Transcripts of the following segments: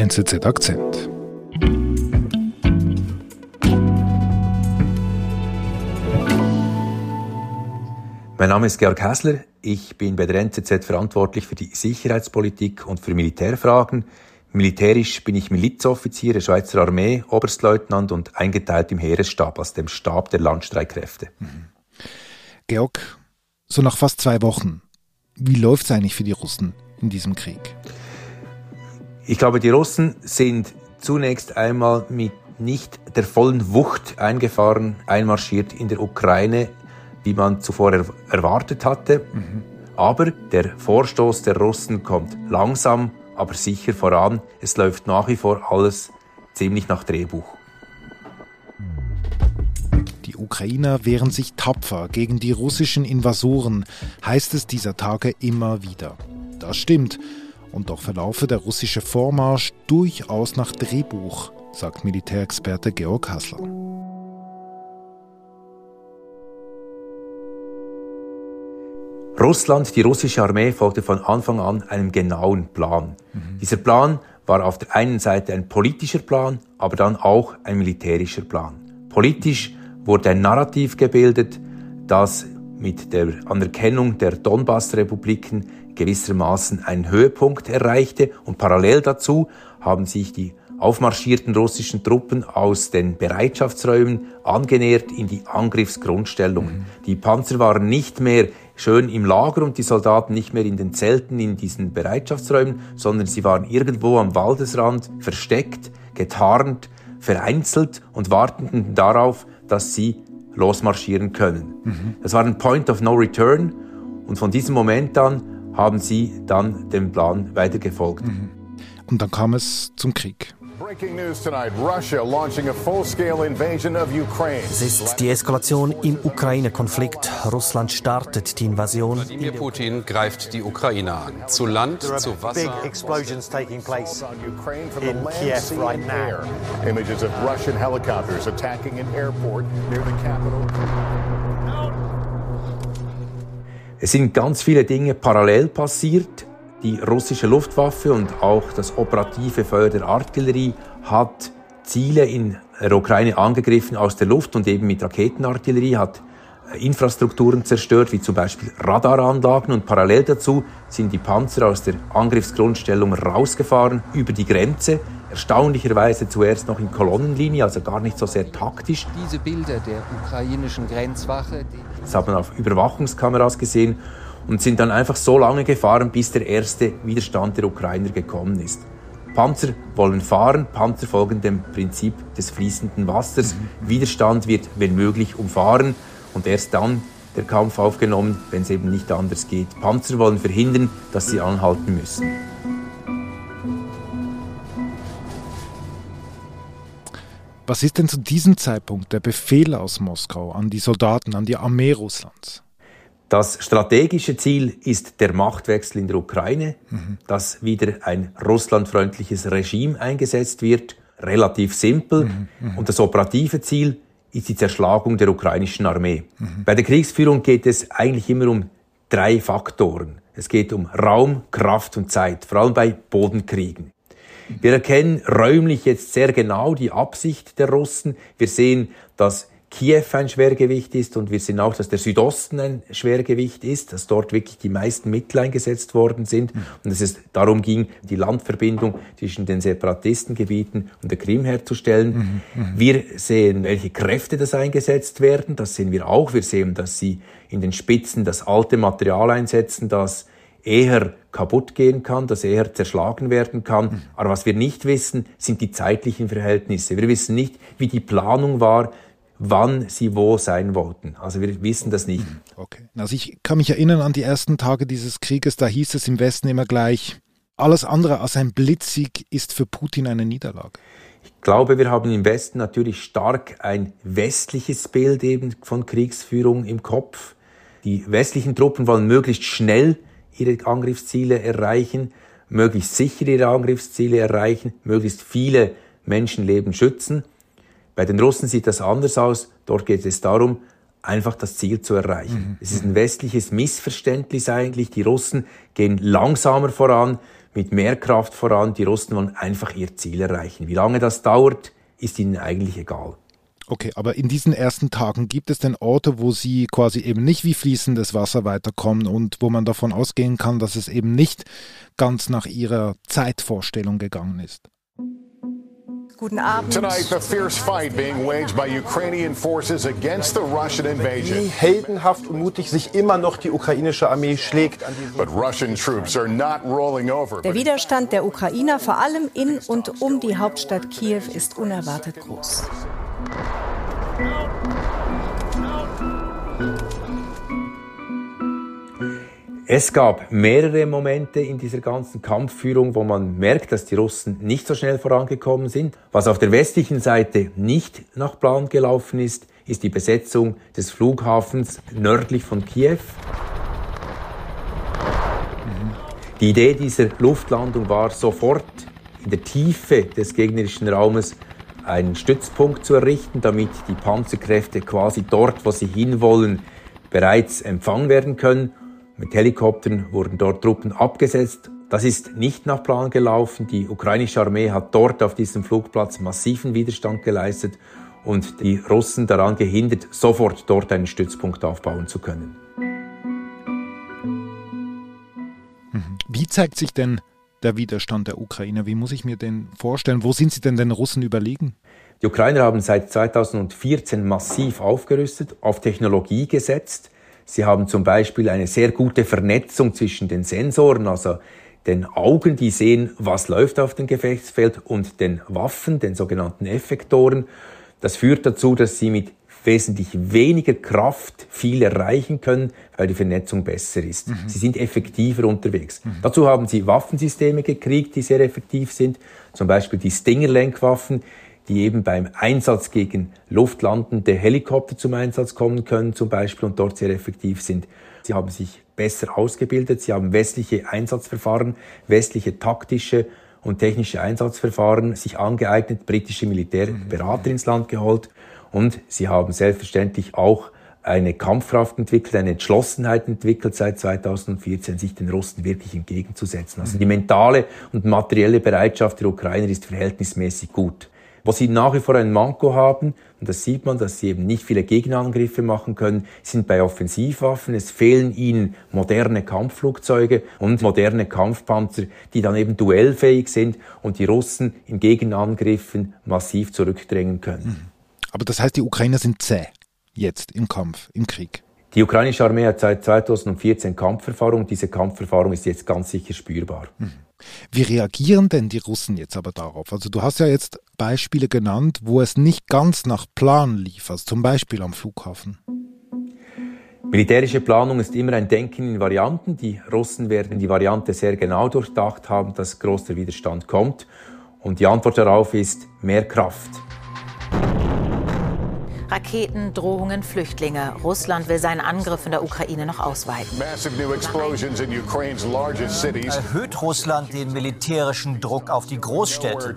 NZZ Akzent. Mein Name ist Georg Hässler. Ich bin bei der NZZ verantwortlich für die Sicherheitspolitik und für Militärfragen. Militärisch bin ich Milizoffizier der Schweizer Armee, Oberstleutnant und eingeteilt im Heeresstab, also dem Stab der Landstreitkräfte. Mhm. Georg, so nach fast zwei Wochen, wie läuft es eigentlich für die Russen in diesem Krieg? Ich glaube, die Russen sind zunächst einmal mit nicht der vollen Wucht eingefahren, einmarschiert in der Ukraine, wie man zuvor er erwartet hatte. Mhm. Aber der Vorstoß der Russen kommt langsam aber sicher voran. Es läuft nach wie vor alles ziemlich nach Drehbuch. Die Ukrainer wehren sich tapfer gegen die russischen Invasoren, heißt es dieser Tage immer wieder. Das stimmt. Und doch verlaufe der russische Vormarsch durchaus nach Drehbuch, sagt Militärexperte Georg Hassler. Russland, die russische Armee folgte von Anfang an einem genauen Plan. Mhm. Dieser Plan war auf der einen Seite ein politischer Plan, aber dann auch ein militärischer Plan. Politisch wurde ein Narrativ gebildet, das mit der Anerkennung der Donbass-Republiken gewissermaßen einen Höhepunkt erreichte und parallel dazu haben sich die aufmarschierten russischen Truppen aus den Bereitschaftsräumen angenähert in die Angriffsgrundstellungen. Mhm. Die Panzer waren nicht mehr schön im Lager und die Soldaten nicht mehr in den Zelten in diesen Bereitschaftsräumen, sondern sie waren irgendwo am Waldesrand versteckt, getarnt, vereinzelt und warteten darauf, dass sie losmarschieren können. Mhm. Das war ein Point of No Return und von diesem Moment an haben sie dann dem Plan weitergefolgt. Mhm. Und dann kam es zum Krieg. Es ist die Eskalation im Ukraine-Konflikt. Russland startet die Invasion. Wladimir Putin greift die Ukraine an. Zu Land, zu Wasser. Big explosions taking place in Kiev right now. Images of Russian helicopters attacking an airport near the capital. Es sind ganz viele Dinge parallel passiert. Die russische Luftwaffe und auch das operative Feuer der Artillerie hat Ziele in der Ukraine angegriffen aus der Luft und eben mit Raketenartillerie hat äh, Infrastrukturen zerstört, wie zum Beispiel Radaranlagen. Und parallel dazu sind die Panzer aus der Angriffsgrundstellung rausgefahren über die Grenze, erstaunlicherweise zuerst noch in Kolonnenlinie, also gar nicht so sehr taktisch. Diese Bilder der ukrainischen Grenzwache, das hat man auf Überwachungskameras gesehen und sind dann einfach so lange gefahren, bis der erste Widerstand der Ukrainer gekommen ist. Panzer wollen fahren, Panzer folgen dem Prinzip des fließenden Wassers. Widerstand wird, wenn möglich, umfahren und erst dann der Kampf aufgenommen, wenn es eben nicht anders geht. Panzer wollen verhindern, dass sie anhalten müssen. Was ist denn zu diesem Zeitpunkt der Befehl aus Moskau an die Soldaten, an die Armee Russlands? Das strategische Ziel ist der Machtwechsel in der Ukraine, mhm. dass wieder ein russlandfreundliches Regime eingesetzt wird, relativ simpel. Mhm. Mhm. Und das operative Ziel ist die Zerschlagung der ukrainischen Armee. Bei der Kriegsführung geht es eigentlich immer um drei Faktoren. Es geht um Raum, Kraft und Zeit, vor allem bei Bodenkriegen. Wir erkennen räumlich jetzt sehr genau die Absicht der Russen. Wir sehen, dass Kiew ein Schwergewicht ist und wir sehen auch, dass der Südosten ein Schwergewicht ist, dass dort wirklich die meisten Mittel eingesetzt worden sind mhm. und dass es darum ging, die Landverbindung zwischen den Separatistengebieten und der Krim herzustellen. Mhm. Mhm. Wir sehen, welche Kräfte das eingesetzt werden, das sehen wir auch. Wir sehen, dass sie in den Spitzen das alte Material einsetzen, das eher kaputt gehen kann, das eher zerschlagen werden kann. Mhm. Aber was wir nicht wissen, sind die zeitlichen Verhältnisse. Wir wissen nicht, wie die Planung war, wann sie wo sein wollten. Also wir wissen das nicht. Hm, okay. Also ich kann mich erinnern an die ersten Tage dieses Krieges, da hieß es im Westen immer gleich, alles andere als ein Blitzsieg ist für Putin eine Niederlage. Ich glaube, wir haben im Westen natürlich stark ein westliches Bild eben von Kriegsführung im Kopf. Die westlichen Truppen wollen möglichst schnell ihre Angriffsziele erreichen, möglichst sicher ihre Angriffsziele erreichen, möglichst viele Menschenleben schützen. Bei den Russen sieht das anders aus. Dort geht es darum, einfach das Ziel zu erreichen. Mhm. Es ist ein westliches Missverständnis eigentlich. Die Russen gehen langsamer voran, mit mehr Kraft voran. Die Russen wollen einfach ihr Ziel erreichen. Wie lange das dauert, ist ihnen eigentlich egal. Okay, aber in diesen ersten Tagen gibt es denn Orte, wo Sie quasi eben nicht wie fließendes Wasser weiterkommen und wo man davon ausgehen kann, dass es eben nicht ganz nach Ihrer Zeitvorstellung gegangen ist? Guten Abend. Tonight, the fierce fight being waged by Ukrainian forces against the Russian invasion. Wie heldenhaft und mutig sich immer noch die ukrainische Armee schlägt. But Russian troops are not rolling over. Der Widerstand der Ukrainer, vor allem in und um die Hauptstadt Kiew, ist unerwartet groß. Es gab mehrere Momente in dieser ganzen Kampfführung, wo man merkt, dass die Russen nicht so schnell vorangekommen sind. Was auf der westlichen Seite nicht nach Plan gelaufen ist, ist die Besetzung des Flughafens nördlich von Kiew. Die Idee dieser Luftlandung war sofort in der Tiefe des gegnerischen Raumes einen Stützpunkt zu errichten, damit die Panzerkräfte quasi dort, wo sie hinwollen, bereits empfangen werden können. Mit Helikoptern wurden dort Truppen abgesetzt. Das ist nicht nach Plan gelaufen. Die ukrainische Armee hat dort auf diesem Flugplatz massiven Widerstand geleistet und die Russen daran gehindert, sofort dort einen Stützpunkt aufbauen zu können. Wie zeigt sich denn der Widerstand der Ukrainer? Wie muss ich mir den vorstellen? Wo sind sie denn den Russen überlegen? Die Ukrainer haben seit 2014 massiv aufgerüstet, auf Technologie gesetzt. Sie haben zum Beispiel eine sehr gute Vernetzung zwischen den Sensoren, also den Augen, die sehen, was läuft auf dem Gefechtsfeld, und den Waffen, den sogenannten Effektoren. Das führt dazu, dass sie mit wesentlich weniger Kraft viel erreichen können, weil die Vernetzung besser ist. Mhm. Sie sind effektiver unterwegs. Mhm. Dazu haben sie Waffensysteme gekriegt, die sehr effektiv sind, zum Beispiel die Stinger-Lenkwaffen, die eben beim Einsatz gegen luftlandende Helikopter zum Einsatz kommen können zum Beispiel und dort sehr effektiv sind. Sie haben sich besser ausgebildet, sie haben westliche Einsatzverfahren, westliche taktische und technische Einsatzverfahren sich angeeignet, britische Militärberater ins Land geholt und sie haben selbstverständlich auch eine Kampfkraft entwickelt, eine Entschlossenheit entwickelt seit 2014, sich den Russen wirklich entgegenzusetzen. Also die mentale und materielle Bereitschaft der Ukrainer ist verhältnismäßig gut. Wo sie nach wie vor ein Manko haben, und das sieht man, dass sie eben nicht viele Gegenangriffe machen können, sind bei Offensivwaffen. Es fehlen ihnen moderne Kampfflugzeuge und moderne Kampfpanzer, die dann eben duellfähig sind und die Russen in Gegenangriffen massiv zurückdrängen können. Mhm. Aber das heißt, die Ukrainer sind zäh jetzt im Kampf, im Krieg. Die ukrainische Armee hat seit 2014 Kampferfahrung. Diese Kampferfahrung ist jetzt ganz sicher spürbar. Mhm. Wie reagieren denn die Russen jetzt aber darauf? Also du hast ja jetzt Beispiele genannt, wo es nicht ganz nach Plan lief, also zum Beispiel am Flughafen. Militärische Planung ist immer ein Denken in Varianten. Die Russen werden die Variante sehr genau durchdacht haben, dass großer Widerstand kommt. Und die Antwort darauf ist mehr Kraft. Raketen, Drohungen, Flüchtlinge. Russland will seinen Angriff in der Ukraine noch ausweiten. Erhöht Russland den militärischen Druck auf die Großstädte? In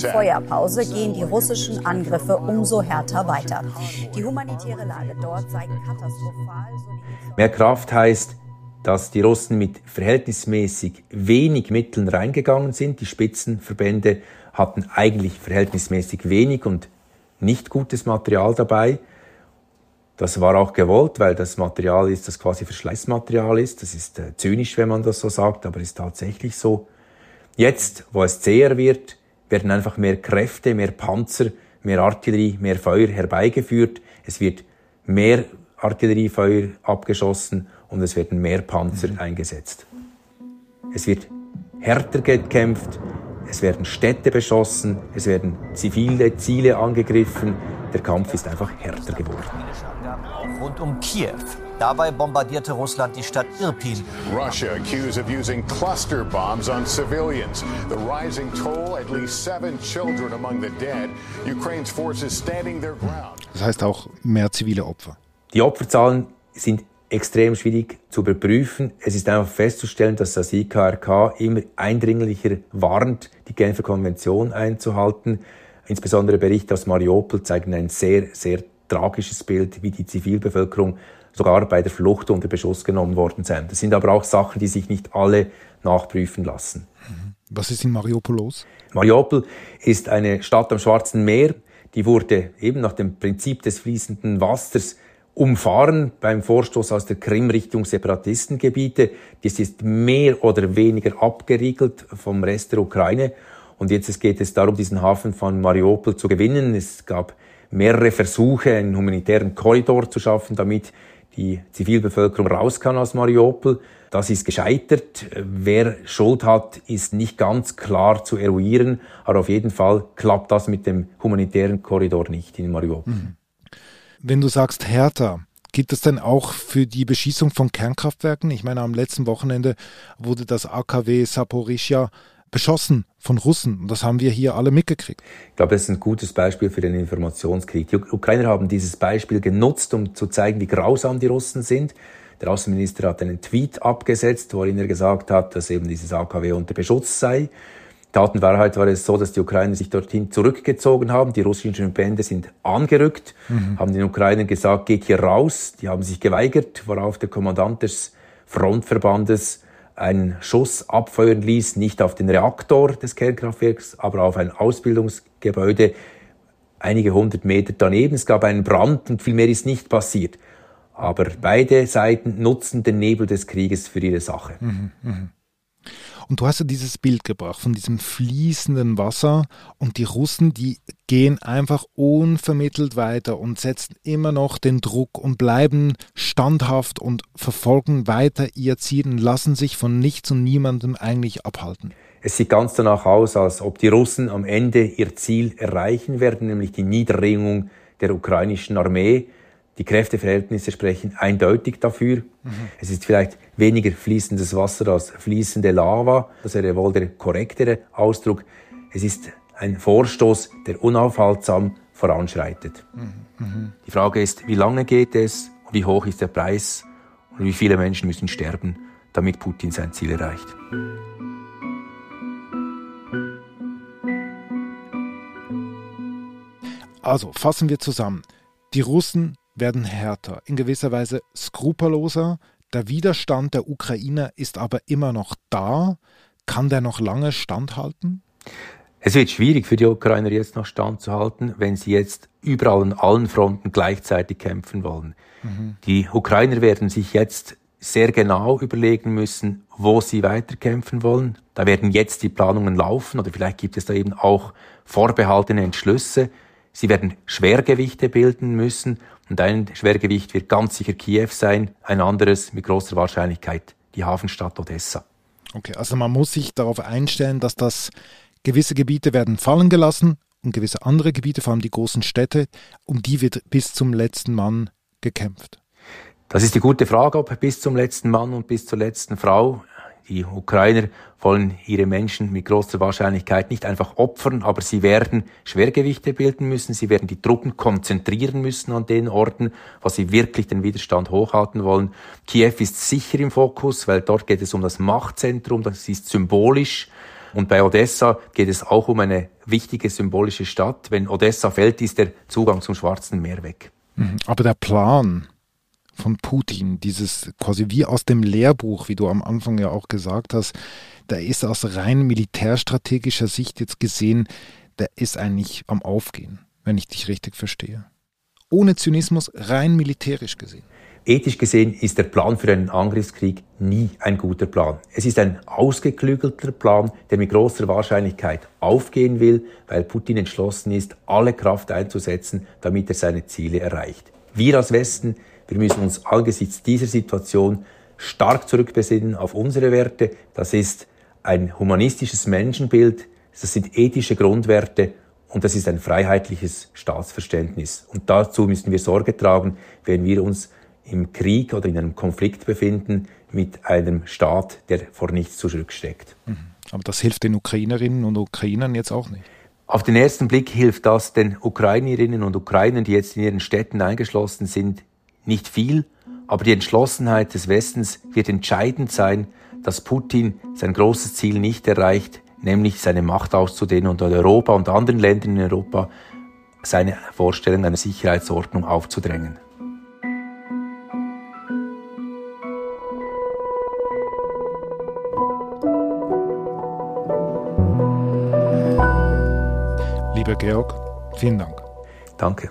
Feuerpause gehen die russischen Angriffe umso härter weiter. Die humanitäre Lage dort sei katastrophal. Mehr Kraft heißt, dass die Russen mit verhältnismäßig wenig Mitteln reingegangen sind. Die Spitzenverbände hatten eigentlich verhältnismäßig wenig und nicht gutes Material dabei. Das war auch gewollt, weil das Material ist, das quasi Verschleißmaterial ist. Das ist äh, zynisch, wenn man das so sagt, aber ist tatsächlich so. Jetzt, wo es zäher wird, werden einfach mehr Kräfte, mehr Panzer, mehr Artillerie, mehr Feuer herbeigeführt. Es wird mehr Artilleriefeuer abgeschossen und es werden mehr Panzer mhm. eingesetzt. Es wird härter gekämpft, es werden Städte beschossen, es werden zivile Ziele angegriffen. Der Kampf ist einfach härter geworden. Rund um Kiew. Dabei bombardierte Russland die Stadt Irpin. Russia accused of using cluster bombs on civilians. The rising toll, at least seven children among the dead. Ukraine's forces standing their ground. Das heißt auch mehr zivile Opfer. Die Opferzahlen sind extrem schwierig zu überprüfen. Es ist einfach festzustellen, dass das IKRK immer eindringlicher warnt, die Genfer Konvention einzuhalten. Insbesondere Berichte aus Mariupol zeigen ein sehr, sehr tragisches Bild, wie die Zivilbevölkerung sogar bei der Flucht unter Beschuss genommen worden sein. Das sind aber auch Sachen, die sich nicht alle nachprüfen lassen. Was ist in Mariupol los? Mariupol ist eine Stadt am Schwarzen Meer. Die wurde eben nach dem Prinzip des fließenden Wassers umfahren beim Vorstoß aus der Krim Richtung Separatistengebiete. Das ist mehr oder weniger abgeriegelt vom Rest der Ukraine. Und jetzt geht es darum, diesen Hafen von Mariupol zu gewinnen. Es gab mehrere Versuche, einen humanitären Korridor zu schaffen, damit die Zivilbevölkerung raus kann aus Mariupol. Das ist gescheitert. Wer Schuld hat, ist nicht ganz klar zu eruieren. Aber auf jeden Fall klappt das mit dem humanitären Korridor nicht in Mariupol. Mhm. Wenn du sagst härter, Gibt es denn auch für die Beschießung von Kernkraftwerken? Ich meine, am letzten Wochenende wurde das AKW Saporischia beschossen von Russen. Und das haben wir hier alle mitgekriegt. Ich glaube, das ist ein gutes Beispiel für den Informationskrieg. Die Ukrainer haben dieses Beispiel genutzt, um zu zeigen, wie grausam die Russen sind. Der Außenminister hat einen Tweet abgesetzt, worin er gesagt hat, dass eben dieses AKW unter Beschutz sei. Tatenwahrheit war es so, dass die Ukrainer sich dorthin zurückgezogen haben. Die russischen Bände sind angerückt, mhm. haben den Ukrainern gesagt, geht hier raus. Die haben sich geweigert, worauf der Kommandant des Frontverbandes einen Schuss abfeuern ließ, nicht auf den Reaktor des Kernkraftwerks, aber auf ein Ausbildungsgebäude einige hundert Meter daneben. Es gab einen Brand und viel mehr ist nicht passiert. Aber beide Seiten nutzen den Nebel des Krieges für ihre Sache. Mhm, mh. Und du hast ja dieses Bild gebracht von diesem fließenden Wasser und die Russen, die gehen einfach unvermittelt weiter und setzen immer noch den Druck und bleiben standhaft und verfolgen weiter ihr Ziel und lassen sich von nichts und niemandem eigentlich abhalten. Es sieht ganz danach aus, als ob die Russen am Ende ihr Ziel erreichen werden, nämlich die Niederringung der ukrainischen Armee. Die Kräfteverhältnisse sprechen eindeutig dafür. Mhm. Es ist vielleicht weniger fließendes Wasser als fließende Lava. Das wäre wohl der korrektere Ausdruck. Es ist ein Vorstoß, der unaufhaltsam voranschreitet. Mhm. Die Frage ist, wie lange geht es und wie hoch ist der Preis und wie viele Menschen müssen sterben, damit Putin sein Ziel erreicht. Also fassen wir zusammen. Die Russen werden härter, in gewisser Weise skrupelloser. Der Widerstand der Ukrainer ist aber immer noch da. Kann der noch lange standhalten? Es wird schwierig für die Ukrainer jetzt noch standzuhalten, wenn sie jetzt überall an allen Fronten gleichzeitig kämpfen wollen. Mhm. Die Ukrainer werden sich jetzt sehr genau überlegen müssen, wo sie weiterkämpfen wollen. Da werden jetzt die Planungen laufen oder vielleicht gibt es da eben auch vorbehaltene Entschlüsse. Sie werden Schwergewichte bilden müssen und ein Schwergewicht wird ganz sicher Kiew sein, ein anderes mit großer Wahrscheinlichkeit die Hafenstadt Odessa. Okay, also man muss sich darauf einstellen, dass das gewisse Gebiete werden fallen gelassen und gewisse andere Gebiete, vor allem die großen Städte, um die wird bis zum letzten Mann gekämpft. Das ist die gute Frage, ob bis zum letzten Mann und bis zur letzten Frau die Ukrainer wollen ihre Menschen mit großer Wahrscheinlichkeit nicht einfach opfern, aber sie werden Schwergewichte bilden müssen, sie werden die Truppen konzentrieren müssen an den Orten, wo sie wirklich den Widerstand hochhalten wollen. Kiew ist sicher im Fokus, weil dort geht es um das Machtzentrum, das ist symbolisch. Und bei Odessa geht es auch um eine wichtige symbolische Stadt. Wenn Odessa fällt, ist der Zugang zum Schwarzen Meer weg. Mhm. Aber der Plan, von Putin, dieses quasi wie aus dem Lehrbuch, wie du am Anfang ja auch gesagt hast, da ist aus rein militärstrategischer Sicht jetzt gesehen, der ist eigentlich am Aufgehen, wenn ich dich richtig verstehe. Ohne Zynismus, rein militärisch gesehen. Ethisch gesehen ist der Plan für einen Angriffskrieg nie ein guter Plan. Es ist ein ausgeklügelter Plan, der mit großer Wahrscheinlichkeit aufgehen will, weil Putin entschlossen ist, alle Kraft einzusetzen, damit er seine Ziele erreicht. Wir als Westen wir müssen uns angesichts dieser Situation stark zurückbesinnen auf unsere Werte. Das ist ein humanistisches Menschenbild, das sind ethische Grundwerte und das ist ein freiheitliches Staatsverständnis. Und dazu müssen wir Sorge tragen, wenn wir uns im Krieg oder in einem Konflikt befinden mit einem Staat, der vor nichts zurücksteckt. Mhm. Aber das hilft den Ukrainerinnen und Ukrainern jetzt auch nicht. Auf den ersten Blick hilft das den Ukrainerinnen und Ukrainern, die jetzt in ihren Städten eingeschlossen sind, nicht viel, aber die Entschlossenheit des Westens wird entscheidend sein, dass Putin sein großes Ziel nicht erreicht, nämlich seine Macht auszudehnen und Europa und anderen Ländern in Europa seine Vorstellung einer Sicherheitsordnung aufzudrängen. Lieber Georg, vielen Dank. Danke.